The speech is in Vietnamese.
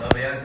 طب يعني